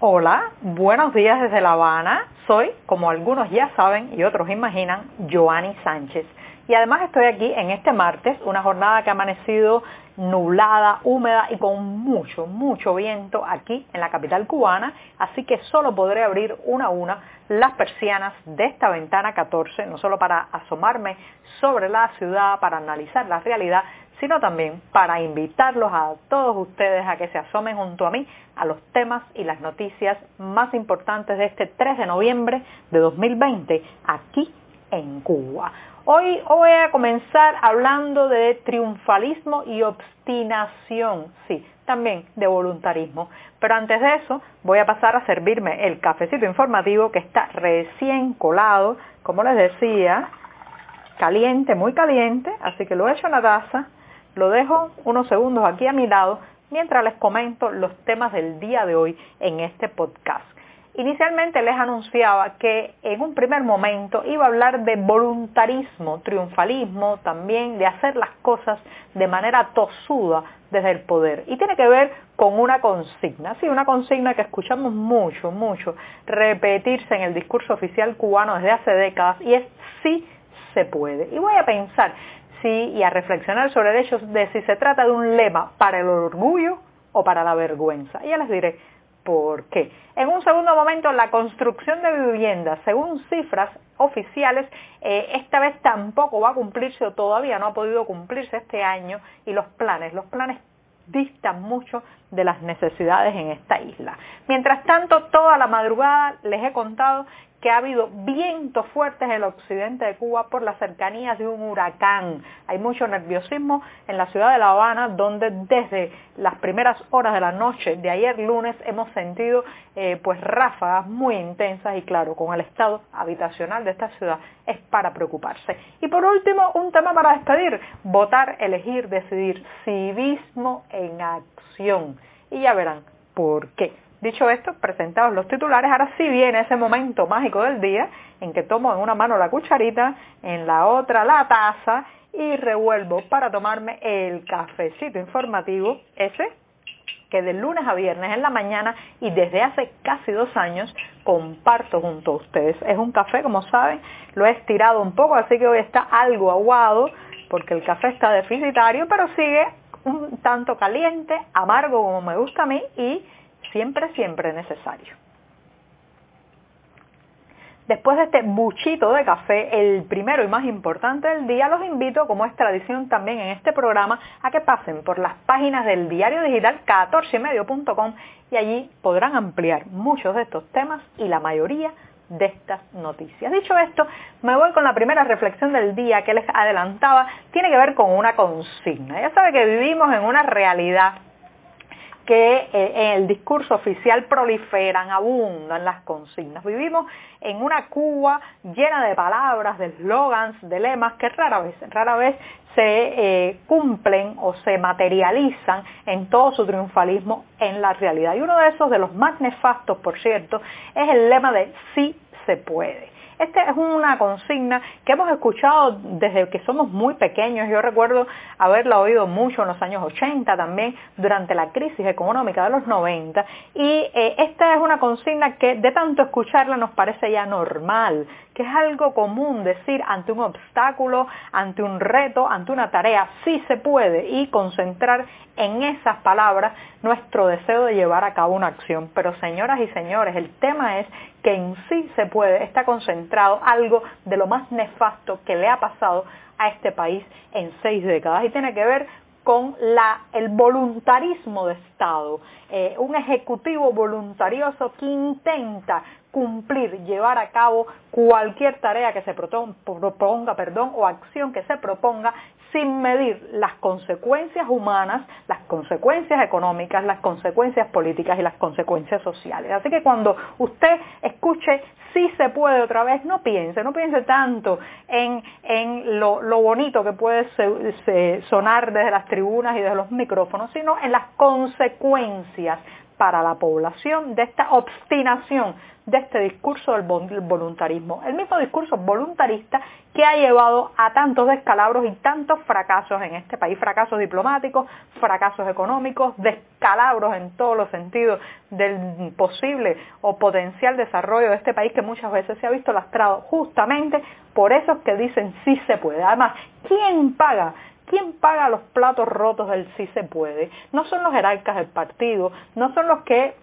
Hola, buenos días desde La Habana. Soy, como algunos ya saben y otros imaginan, Joanny Sánchez. Y además estoy aquí en este martes, una jornada que ha amanecido nublada, húmeda y con mucho, mucho viento aquí en la capital cubana, así que solo podré abrir una a una las persianas de esta ventana 14, no solo para asomarme sobre la ciudad, para analizar la realidad, sino también para invitarlos a todos ustedes a que se asomen junto a mí a los temas y las noticias más importantes de este 3 de noviembre de 2020 aquí en Cuba. Hoy voy a comenzar hablando de triunfalismo y obstinación, sí, también de voluntarismo. Pero antes de eso voy a pasar a servirme el cafecito informativo que está recién colado, como les decía, caliente, muy caliente, así que lo echo en la taza, lo dejo unos segundos aquí a mi lado mientras les comento los temas del día de hoy en este podcast. Inicialmente les anunciaba que en un primer momento iba a hablar de voluntarismo, triunfalismo, también de hacer las cosas de manera tosuda desde el poder. Y tiene que ver con una consigna, sí, una consigna que escuchamos mucho, mucho repetirse en el discurso oficial cubano desde hace décadas y es sí se puede. Y voy a pensar sí y a reflexionar sobre el hecho de si se trata de un lema para el orgullo o para la vergüenza. Y ya les diré por qué. En un segundo momento, la construcción de viviendas, según cifras oficiales, eh, esta vez tampoco va a cumplirse o todavía no ha podido cumplirse este año y los planes, los planes distan mucho de las necesidades en esta isla. Mientras tanto, toda la madrugada les he contado que ha habido vientos fuertes en el occidente de Cuba por las cercanías de un huracán. Hay mucho nerviosismo en la ciudad de La Habana, donde desde las primeras horas de la noche de ayer lunes hemos sentido eh, pues ráfagas muy intensas y claro, con el estado habitacional de esta ciudad es para preocuparse. Y por último, un tema para despedir, votar, elegir, decidir, civismo en acción. Y ya verán por qué. Dicho esto, presentados los titulares, ahora sí viene ese momento mágico del día en que tomo en una mano la cucharita, en la otra la taza y revuelvo para tomarme el cafecito informativo, ese que de lunes a viernes en la mañana y desde hace casi dos años comparto junto a ustedes. Es un café, como saben, lo he estirado un poco, así que hoy está algo aguado porque el café está deficitario, pero sigue un tanto caliente, amargo como me gusta a mí y siempre, siempre necesario. Después de este buchito de café, el primero y más importante del día, los invito, como es tradición también en este programa, a que pasen por las páginas del diario digital 14medio.com y allí podrán ampliar muchos de estos temas y la mayoría de estas noticias. Dicho esto, me voy con la primera reflexión del día que les adelantaba, tiene que ver con una consigna. Ya sabe que vivimos en una realidad que eh, en el discurso oficial proliferan, abundan las consignas. Vivimos en una Cuba llena de palabras, de eslogans, de lemas que rara vez, rara vez se eh, cumplen o se materializan en todo su triunfalismo en la realidad. Y uno de esos, de los más nefastos, por cierto, es el lema de sí se puede. Esta es una consigna que hemos escuchado desde que somos muy pequeños. Yo recuerdo haberla oído mucho en los años 80 también, durante la crisis económica de los 90. Y eh, esta es una consigna que de tanto escucharla nos parece ya normal, que es algo común decir ante un obstáculo, ante un reto, ante una tarea, sí se puede y concentrar en esas palabras nuestro deseo de llevar a cabo una acción. Pero señoras y señores, el tema es que en sí se puede, está concentrado algo de lo más nefasto que le ha pasado a este país en seis décadas y tiene que ver con el voluntarismo de Estado, eh, un ejecutivo voluntarioso que intenta cumplir, llevar a cabo cualquier tarea que se proponga, perdón, o acción que se proponga sin medir las consecuencias humanas, las consecuencias económicas, las consecuencias políticas y las consecuencias sociales. Así que cuando usted escuche si se puede otra vez, no piense, no piense tanto en, en lo, bonito que puede sonar desde las tribunas y desde los micrófonos, sino en las consecuencias para la población de esta obstinación de este discurso del voluntarismo. El mismo discurso voluntarista que ha llevado a tantos descalabros y tantos fracasos en este país, fracasos diplomáticos, fracasos económicos, descalabros en todos los sentidos del posible o potencial desarrollo de este país que muchas veces se ha visto lastrado justamente por esos que dicen sí se puede. Además, ¿quién paga ¿Quién paga los platos rotos del sí se puede? No son los jerarcas del partido, no son los que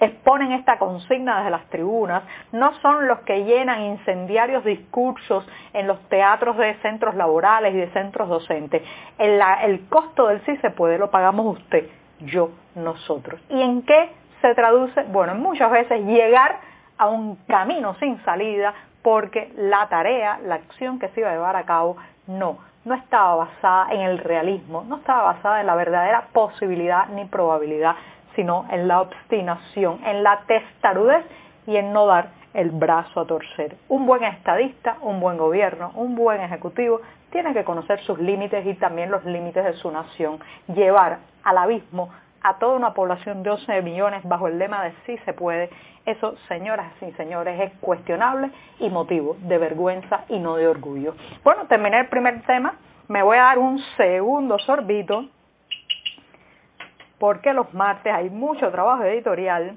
exponen esta consigna desde las tribunas, no son los que llenan incendiarios discursos en los teatros de centros laborales y de centros docentes. El, el costo del sí se puede lo pagamos usted, yo, nosotros. ¿Y en qué se traduce? Bueno, en muchas veces llegar a un camino sin salida porque la tarea, la acción que se iba a llevar a cabo, no, no estaba basada en el realismo, no estaba basada en la verdadera posibilidad ni probabilidad, sino en la obstinación, en la testarudez y en no dar el brazo a torcer. Un buen estadista, un buen gobierno, un buen ejecutivo tiene que conocer sus límites y también los límites de su nación, llevar al abismo a toda una población de 11 millones bajo el lema de sí se puede, eso, señoras y señores, es cuestionable y motivo de vergüenza y no de orgullo. Bueno, terminé el primer tema, me voy a dar un segundo sorbito, porque los martes hay mucho trabajo editorial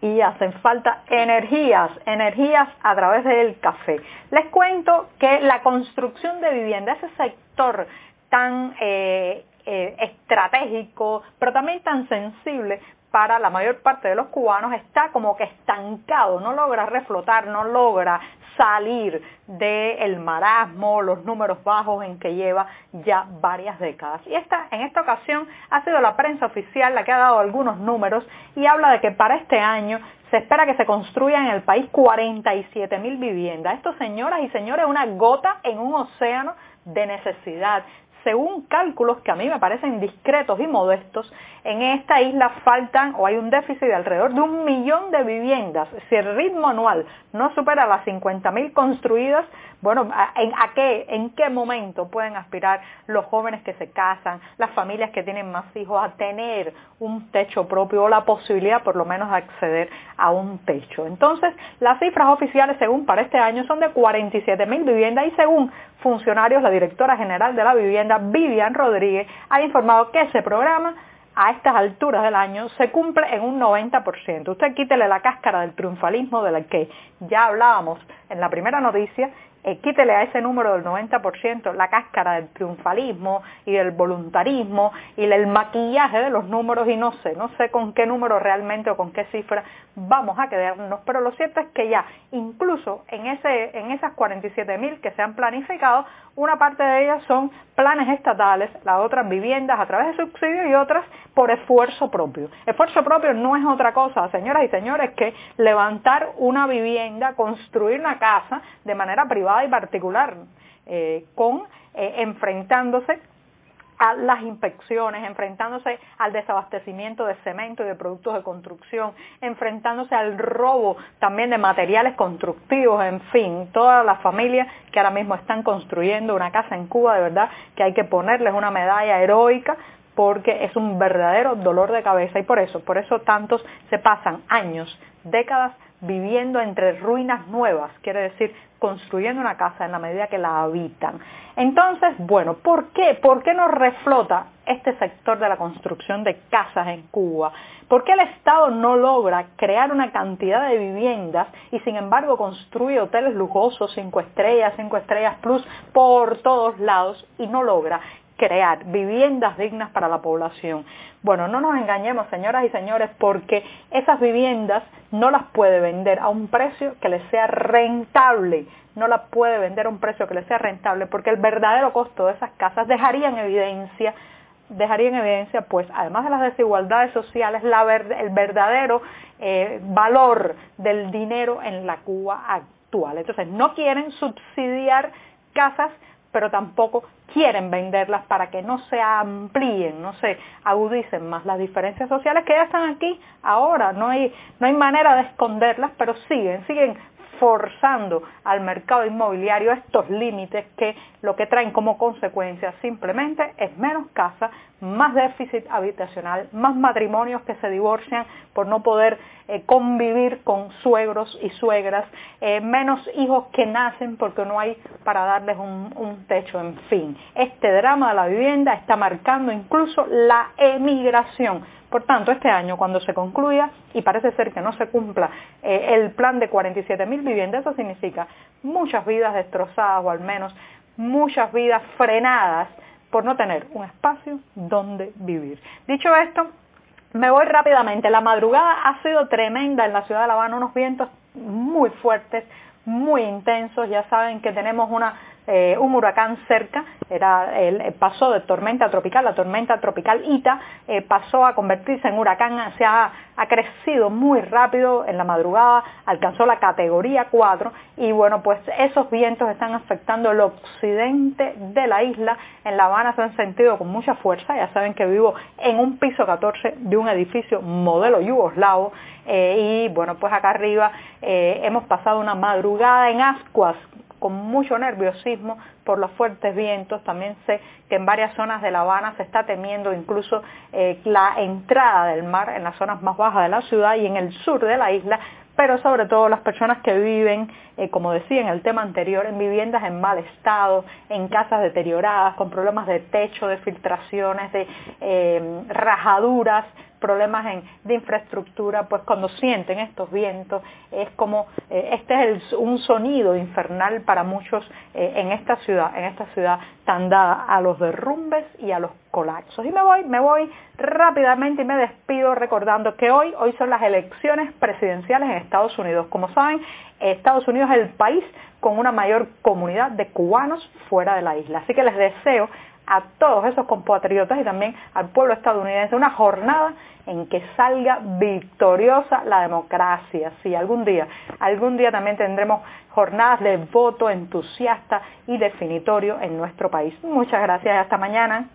y hacen falta energías, energías a través del café. Les cuento que la construcción de vivienda, ese sector tan eh, eh, estratégico, pero también tan sensible para la mayor parte de los cubanos está como que estancado, no logra reflotar, no logra salir del marasmo, los números bajos en que lleva ya varias décadas. Y esta, en esta ocasión ha sido la prensa oficial la que ha dado algunos números y habla de que para este año se espera que se construyan en el país 47 mil viviendas. Esto, señoras y señores, es una gota en un océano de necesidad según cálculos que a mí me parecen discretos y modestos, en esta isla faltan o hay un déficit de alrededor de un millón de viviendas. Si el ritmo anual no supera las 50.000 construidas, bueno, ¿en, a qué, ¿en qué momento pueden aspirar los jóvenes que se casan, las familias que tienen más hijos a tener un techo propio o la posibilidad por lo menos de acceder a un techo? Entonces, las cifras oficiales según para este año son de 47.000 viviendas y según funcionarios, la directora general de la vivienda, Vivian Rodríguez, ha informado que ese programa a estas alturas del año se cumple en un 90%. Usted quítele la cáscara del triunfalismo de la que ya hablábamos en la primera noticia eh, quítele a ese número del 90% la cáscara del triunfalismo y del voluntarismo y el maquillaje de los números y no sé, no sé con qué número realmente o con qué cifra vamos a quedarnos, pero lo cierto es que ya incluso en, ese, en esas 47 mil que se han planificado, una parte de ellas son planes estatales, las otras viviendas a través de subsidios y otras por esfuerzo propio. Esfuerzo propio no es otra cosa, señoras y señores, que levantar una vivienda, construir una casa de manera privada y particular, eh, con eh, enfrentándose a las inspecciones, enfrentándose al desabastecimiento de cemento y de productos de construcción, enfrentándose al robo también de materiales constructivos, en fin, todas las familias que ahora mismo están construyendo una casa en Cuba, de verdad que hay que ponerles una medalla heroica porque es un verdadero dolor de cabeza y por eso, por eso tantos se pasan años, décadas viviendo entre ruinas nuevas, quiere decir construyendo una casa en la medida que la habitan. Entonces, bueno, ¿por qué? ¿Por qué no reflota este sector de la construcción de casas en Cuba? ¿Por qué el Estado no logra crear una cantidad de viviendas y sin embargo construye hoteles lujosos, cinco estrellas, cinco estrellas plus por todos lados y no logra crear viviendas dignas para la población. Bueno, no nos engañemos, señoras y señores, porque esas viviendas no las puede vender a un precio que le sea rentable. No las puede vender a un precio que le sea rentable, porque el verdadero costo de esas casas dejaría en evidencia dejaría en evidencia, pues, además de las desigualdades sociales, el verdadero eh, valor del dinero en la Cuba actual. Entonces, no quieren subsidiar casas pero tampoco quieren venderlas para que no se amplíen, no se agudicen más las diferencias sociales que ya están aquí ahora, no hay, no hay manera de esconderlas, pero siguen, siguen forzando al mercado inmobiliario estos límites que lo que traen como consecuencia simplemente es menos casa, más déficit habitacional, más matrimonios que se divorcian por no poder eh, convivir con suegros y suegras, eh, menos hijos que nacen porque no hay para darles un, un techo, en fin. Este drama de la vivienda está marcando incluso la emigración por tanto, este año, cuando se concluya, y parece ser que no se cumpla eh, el plan de 47.000 viviendas, eso significa muchas vidas destrozadas o al menos muchas vidas frenadas por no tener un espacio donde vivir. Dicho esto, me voy rápidamente. La madrugada ha sido tremenda en la ciudad de La Habana, unos vientos muy fuertes, muy intensos. Ya saben que tenemos una eh, un huracán cerca, era, el, pasó de tormenta tropical, la tormenta tropical Ita eh, pasó a convertirse en huracán, se ha, ha, crecido muy rápido en la madrugada, alcanzó la categoría 4 y bueno, pues esos vientos están afectando el occidente de la isla, en La Habana se han sentido con mucha fuerza, ya saben que vivo en un piso 14 de un edificio modelo yugoslavo eh, y bueno, pues acá arriba hemos pasado una madrugada en ascuas con mucho nerviosismo por los fuertes vientos. También sé que en varias zonas de La Habana se está temiendo incluso eh, la entrada del mar en las zonas más bajas de la ciudad y en el sur de la isla, pero sobre todo las personas que viven, eh, como decía en el tema anterior, en viviendas en mal estado, en casas deterioradas, con problemas de techo, de filtraciones, de eh, rajaduras, problemas de infraestructura, pues cuando sienten estos vientos es como, eh, este es un sonido infernal para muchos eh, en esta ciudad, en esta ciudad tan dada a los derrumbes y a los colapsos. Y me voy, me voy rápidamente y me despido recordando que hoy, hoy son las elecciones presidenciales en Estados Unidos. Como saben, Estados Unidos es el país con una mayor comunidad de cubanos fuera de la isla. Así que les deseo a todos esos compatriotas y también al pueblo estadounidense una jornada en que salga victoriosa la democracia. Sí, algún día, algún día también tendremos jornadas de voto entusiasta y definitorio en nuestro país. Muchas gracias y hasta mañana.